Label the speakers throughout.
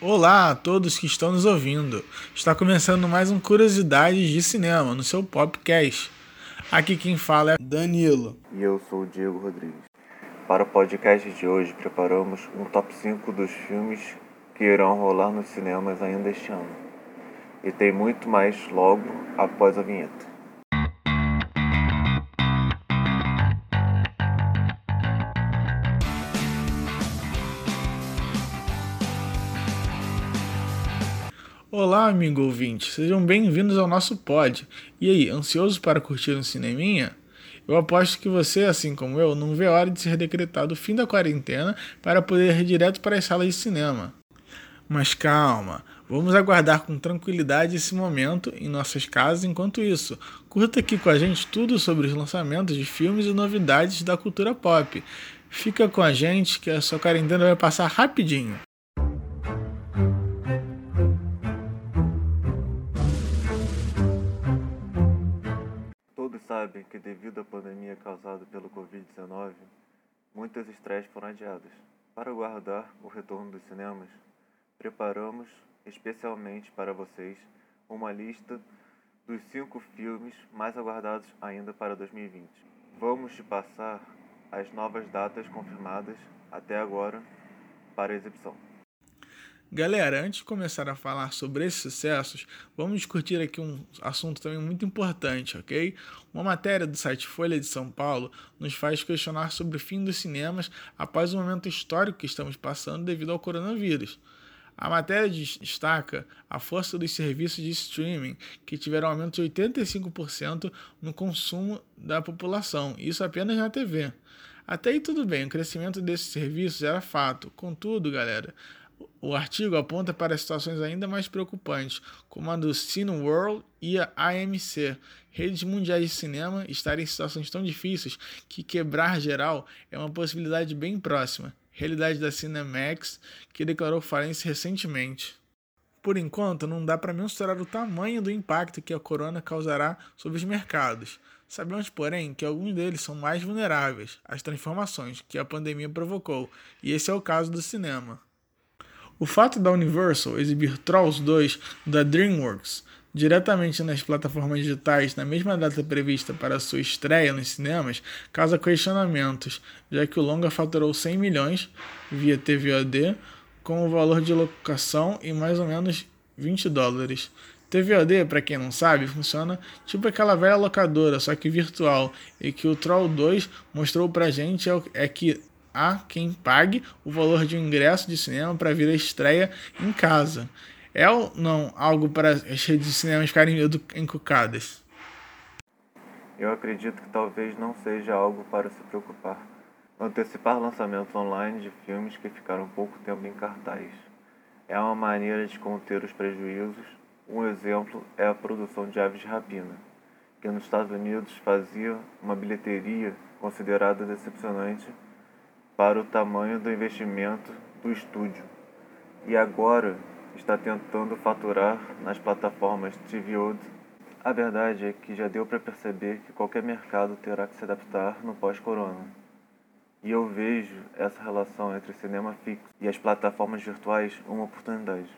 Speaker 1: Olá a todos que estão nos ouvindo. Está começando mais um Curiosidades de Cinema no seu podcast. Aqui quem fala é Danilo.
Speaker 2: E eu sou o Diego Rodrigues. Para o podcast de hoje, preparamos um top 5 dos filmes que irão rolar nos cinemas ainda este ano. E tem muito mais logo após a vinheta.
Speaker 1: Olá, amigo ouvinte, sejam bem-vindos ao nosso pod. E aí, ansioso para curtir um cineminha? Eu aposto que você, assim como eu, não vê a hora de ser decretado o fim da quarentena para poder ir direto para as salas de cinema. Mas calma, vamos aguardar com tranquilidade esse momento em nossas casas enquanto isso. Curta aqui com a gente tudo sobre os lançamentos de filmes e novidades da cultura pop. Fica com a gente que a sua quarentena vai passar rapidinho.
Speaker 2: Sabem que, devido à pandemia causada pelo Covid-19, muitas estreias foram adiadas. Para guardar o retorno dos cinemas, preparamos, especialmente para vocês, uma lista dos cinco filmes mais aguardados ainda para 2020. Vamos te passar as novas datas confirmadas até agora para exibição.
Speaker 1: Galera, antes de começar a falar sobre esses sucessos, vamos discutir aqui um assunto também muito importante, ok? Uma matéria do site Folha de São Paulo nos faz questionar sobre o fim dos cinemas após o momento histórico que estamos passando devido ao coronavírus. A matéria destaca a força dos serviços de streaming, que tiveram aumento de 85% no consumo da população, isso apenas na TV. Até aí tudo bem, o crescimento desses serviços era fato. Contudo, galera, o artigo aponta para situações ainda mais preocupantes, como a do Cineworld e a AMC, redes mundiais de cinema, estarem em situações tão difíceis que quebrar geral é uma possibilidade bem próxima. Realidade da Cinemax, que declarou falência recentemente. Por enquanto, não dá para mensurar o tamanho do impacto que a corona causará sobre os mercados. Sabemos, porém, que alguns deles são mais vulneráveis às transformações que a pandemia provocou, e esse é o caso do cinema. O fato da Universal exibir Trolls 2 da DreamWorks diretamente nas plataformas digitais na mesma data prevista para sua estreia nos cinemas causa questionamentos, já que o longa faturou 100 milhões via TVOD, com o valor de locação em mais ou menos 20 dólares. TVOD, para quem não sabe, funciona tipo aquela velha locadora, só que virtual, e que o Troll 2 mostrou pra gente é, é que a quem pague o valor de um ingresso de cinema para vir a estreia em casa. É ou não algo para as redes de cinema ficarem encucadas?
Speaker 2: Eu acredito que talvez não seja algo para se preocupar. Antecipar lançamentos online de filmes que ficaram pouco tempo em cartaz. É uma maneira de conter os prejuízos. Um exemplo é a produção de Aves de Rapina, que nos Estados Unidos fazia uma bilheteria considerada decepcionante para o tamanho do investimento do estúdio e agora está tentando faturar nas plataformas TVOD. A verdade é que já deu para perceber que qualquer mercado terá que se adaptar no pós-corona. E eu vejo essa relação entre cinema fixo e as plataformas virtuais uma oportunidade.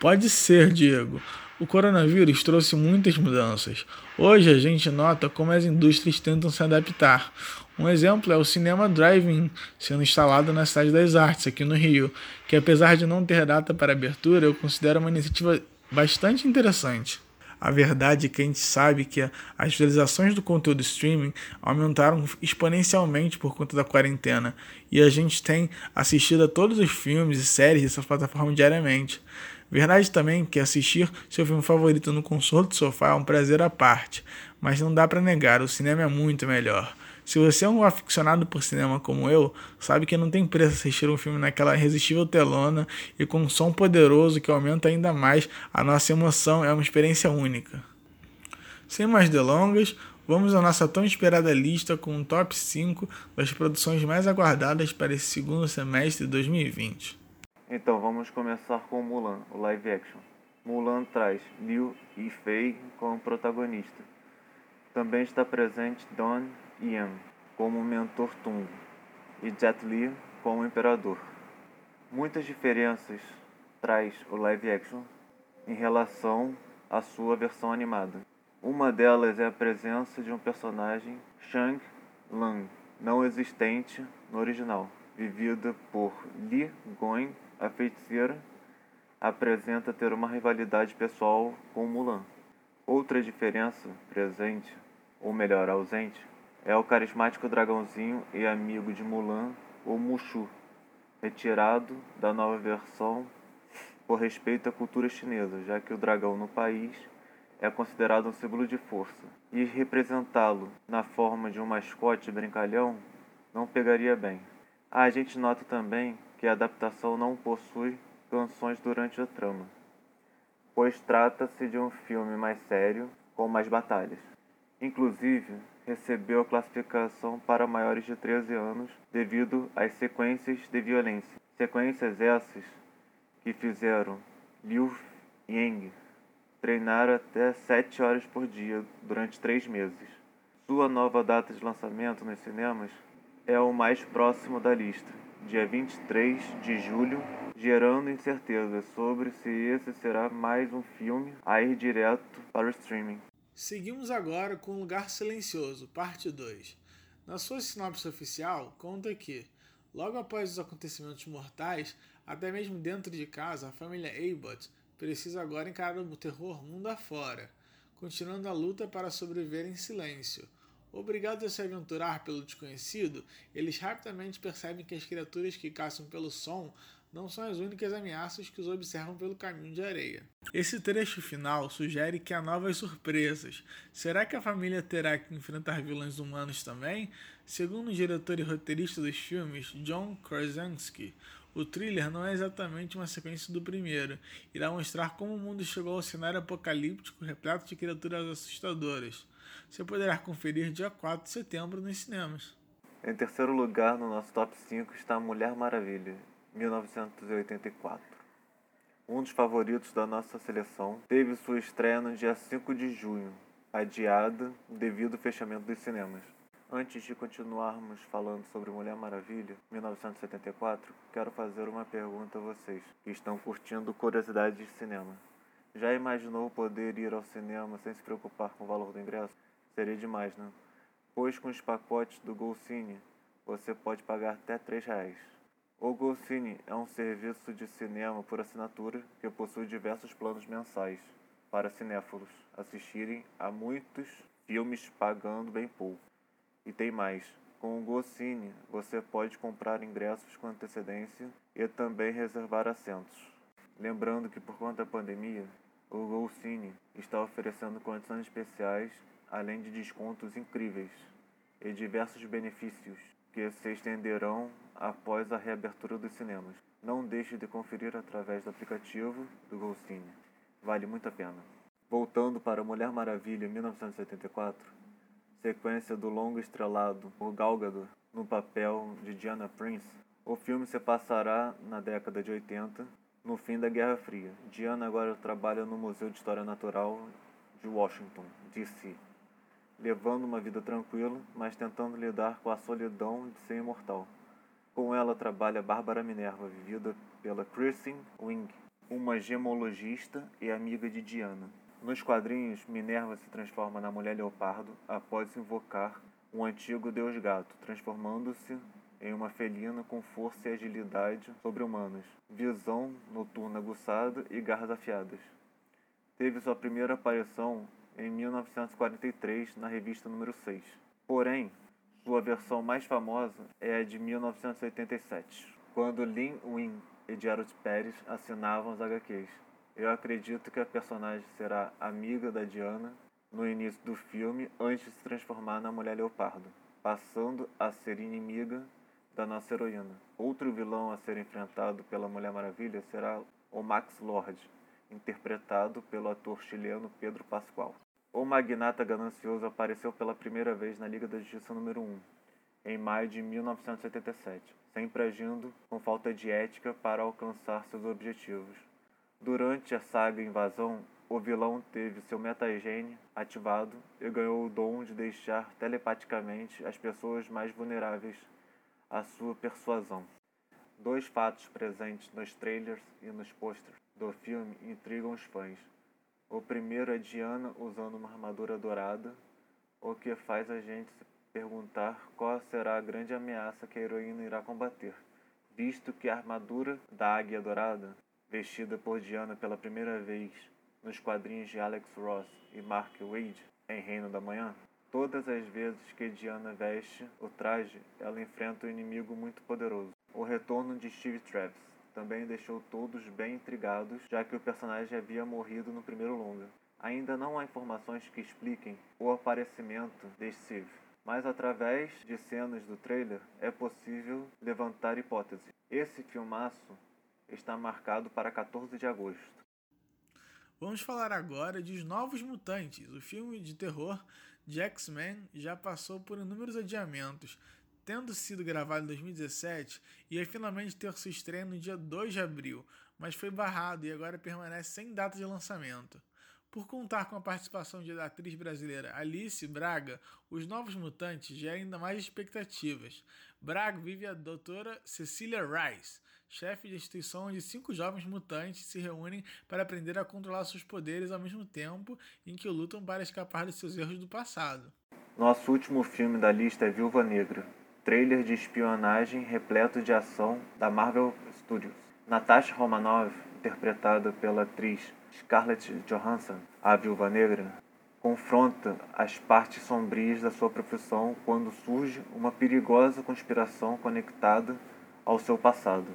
Speaker 1: Pode ser, Diego. O coronavírus trouxe muitas mudanças. Hoje a gente nota como as indústrias tentam se adaptar. Um exemplo é o Cinema Driving sendo instalado na Cidade das Artes, aqui no Rio, que apesar de não ter data para abertura, eu considero uma iniciativa bastante interessante. A verdade é que a gente sabe que as visualizações do conteúdo streaming aumentaram exponencialmente por conta da quarentena e a gente tem assistido a todos os filmes e séries dessa plataforma diariamente. Verdade também que assistir seu filme favorito no console de sofá é um prazer à parte, mas não dá para negar, o cinema é muito melhor. Se você é um aficionado por cinema como eu, sabe que não tem preço assistir um filme naquela irresistível telona e com um som poderoso que aumenta ainda mais a nossa emoção, é uma experiência única. Sem mais delongas, vamos à nossa tão esperada lista com um top 5 das produções mais aguardadas para esse segundo semestre de 2020.
Speaker 2: Então vamos começar com Mulan, o live action. Mulan traz Liu e Fei como protagonista. Também está presente Don Ian como mentor Tung e Jet Li como imperador. Muitas diferenças traz o live action em relação à sua versão animada. Uma delas é a presença de um personagem Shang Lang, não existente no original, vivida por Li Gong, a feiticeira, apresenta ter uma rivalidade pessoal com Mulan. Outra diferença presente, ou melhor, ausente, é o carismático dragãozinho e amigo de Mulan, o Mushu, retirado da nova versão por respeito à cultura chinesa, já que o dragão no país é considerado um símbolo de força, e representá-lo na forma de um mascote brincalhão não pegaria bem. A gente nota também que a adaptação não possui canções durante a trama, pois trata-se de um filme mais sério, com mais batalhas. Inclusive, recebeu a classificação para maiores de 13 anos devido às sequências de violência. Sequências essas que fizeram Liu Yang treinar até 7 horas por dia durante 3 meses. Sua nova data de lançamento nos cinemas é o mais próximo da lista, dia 23 de julho, gerando incertezas sobre se esse será mais um filme a ir direto para o streaming.
Speaker 1: Seguimos agora com Lugar Silencioso, parte 2. Na sua sinopse oficial, conta que, logo após os acontecimentos mortais, até mesmo dentro de casa, a família Abbott precisa agora encarar o terror mundo afora, continuando a luta para sobreviver em silêncio. Obrigados a se aventurar pelo desconhecido, eles rapidamente percebem que as criaturas que caçam pelo som não são as únicas ameaças que os observam pelo caminho de areia. Esse trecho final sugere que há novas surpresas. Será que a família terá que enfrentar vilões humanos também? Segundo o diretor e roteirista dos filmes, John Krasinski, o thriller não é exatamente uma sequência do primeiro. Irá mostrar como o mundo chegou ao cenário apocalíptico repleto de criaturas assustadoras. Você poderá conferir dia 4 de setembro nos cinemas.
Speaker 2: Em terceiro lugar no nosso top 5 está Mulher Maravilha, 1984. Um dos favoritos da nossa seleção teve sua estreia no dia 5 de junho, adiada devido ao fechamento dos cinemas. Antes de continuarmos falando sobre Mulher Maravilha, 1974, quero fazer uma pergunta a vocês que estão curtindo curiosidades de cinema. Já imaginou poder ir ao cinema sem se preocupar com o valor do ingresso? Seria demais, né? Pois com os pacotes do GoCine, você pode pagar até R$ reais. O GoCine é um serviço de cinema por assinatura que possui diversos planos mensais para cinéfilos assistirem a muitos filmes pagando bem pouco. E tem mais. Com o GoCine, você pode comprar ingressos com antecedência e também reservar assentos. Lembrando que por conta da pandemia, o GoCine está oferecendo condições especiais, além de descontos incríveis e diversos benefícios que se estenderão após a reabertura dos cinemas. Não deixe de conferir através do aplicativo do GoCine. Vale muito a pena. Voltando para Mulher Maravilha 1974, sequência do longo estrelado por Gal Gadot no papel de Diana Prince, o filme se passará na década de 80, no fim da Guerra Fria. Diana agora trabalha no Museu de História Natural de Washington, D.C., levando uma vida tranquila, mas tentando lidar com a solidão de ser imortal. Com ela trabalha Bárbara Minerva, vivida pela Kristen Wing, uma gemologista e amiga de Diana. Nos quadrinhos, Minerva se transforma na mulher leopardo após invocar um antigo deus gato, transformando-se em uma felina com força e agilidade sobre-humanas, visão noturna aguçada e garras afiadas. Teve sua primeira aparição em 1943 na revista número 6. Porém, sua versão mais famosa é a de 1987, quando Lin Win e Gerald Pérez assinavam os HQs. Eu acredito que a personagem será amiga da Diana no início do filme antes de se transformar na Mulher Leopardo, passando a ser inimiga da nossa heroína. Outro vilão a ser enfrentado pela Mulher Maravilha será o Max Lord, interpretado pelo ator chileno Pedro Pascoal. O magnata ganancioso apareceu pela primeira vez na Liga da Justiça número 1, em maio de 1977, sempre agindo com falta de ética para alcançar seus objetivos. Durante a saga Invasão, o vilão teve seu metagene ativado e ganhou o dom de deixar telepaticamente as pessoas mais vulneráveis à sua persuasão. Dois fatos presentes nos trailers e nos posters do filme intrigam os fãs. O primeiro é Diana usando uma armadura dourada, o que faz a gente se perguntar qual será a grande ameaça que a heroína irá combater, visto que a armadura da Águia Dourada, vestida por Diana pela primeira vez nos quadrinhos de Alex Ross e Mark Wade em Reino da Manhã, todas as vezes que Diana veste o traje, ela enfrenta um inimigo muito poderoso. O retorno de Steve Travis também deixou todos bem intrigados, já que o personagem havia morrido no primeiro longa. Ainda não há informações que expliquem o aparecimento de Steve, mas através de cenas do trailer é possível levantar hipóteses. Esse filmaço está marcado para 14 de agosto.
Speaker 1: Vamos falar agora de Os Novos Mutantes. O filme de terror de X-Men já passou por inúmeros adiamentos, tendo sido gravado em 2017 e ia finalmente ter sua estreia no dia 2 de abril, mas foi barrado e agora permanece sem data de lançamento. Por contar com a participação da atriz brasileira Alice Braga, os Novos Mutantes geram ainda mais expectativas. Braga vive a doutora Cecília Rice, chefe de instituição onde cinco jovens mutantes se reúnem para aprender a controlar seus poderes ao mesmo tempo em que lutam para escapar de seus erros do passado.
Speaker 2: Nosso último filme da lista é Viúva Negra, trailer de espionagem repleto de ação da Marvel Studios. Natasha Romanoff, interpretada pela atriz Scarlett Johansson, a Viúva Negra, confronta as partes sombrias da sua profissão quando surge uma perigosa conspiração conectada ao seu passado.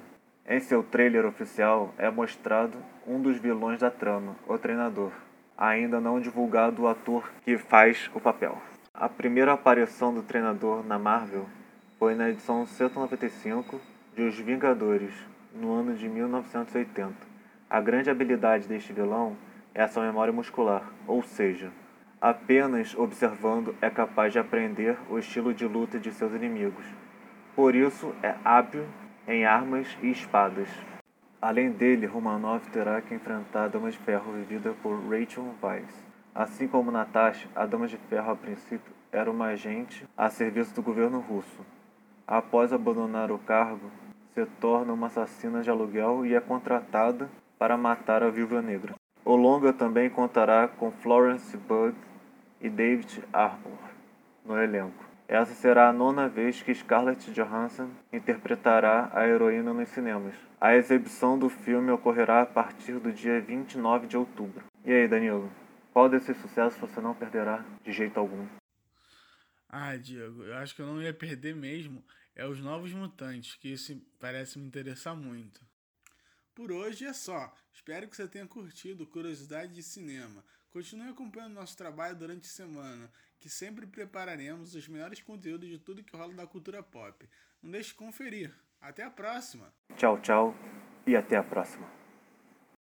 Speaker 2: Em seu trailer oficial é mostrado um dos vilões da trama, o treinador, ainda não divulgado o ator que faz o papel. A primeira aparição do treinador na Marvel foi na edição 195 de Os Vingadores, no ano de 1980. A grande habilidade deste vilão é a sua memória muscular, ou seja, apenas observando é capaz de aprender o estilo de luta de seus inimigos. Por isso é hábil em armas e espadas. Além dele, Romanov terá que enfrentar a Dama de Ferro vivida por Rachel Weisz. Assim como Natasha, a Dama de Ferro a princípio era uma agente a serviço do governo russo. Após abandonar o cargo, se torna uma assassina de aluguel e é contratada para matar a Viúva Negra. O longa também contará com Florence Bug e David Harbour no elenco. Essa será a nona vez que Scarlett Johansson interpretará a heroína nos cinemas. A exibição do filme ocorrerá a partir do dia 29 de outubro. E aí, Danilo? Qual desses sucessos você não perderá de jeito algum?
Speaker 1: Ah, Diego, eu acho que eu não ia perder mesmo. É os Novos Mutantes, que isso parece me interessar muito. Por hoje é só. Espero que você tenha curtido Curiosidade de Cinema. Continue acompanhando nosso trabalho durante a semana, que sempre prepararemos os melhores conteúdos de tudo que rola da cultura pop. Não deixe de conferir. Até a próxima!
Speaker 2: Tchau, tchau e até a próxima!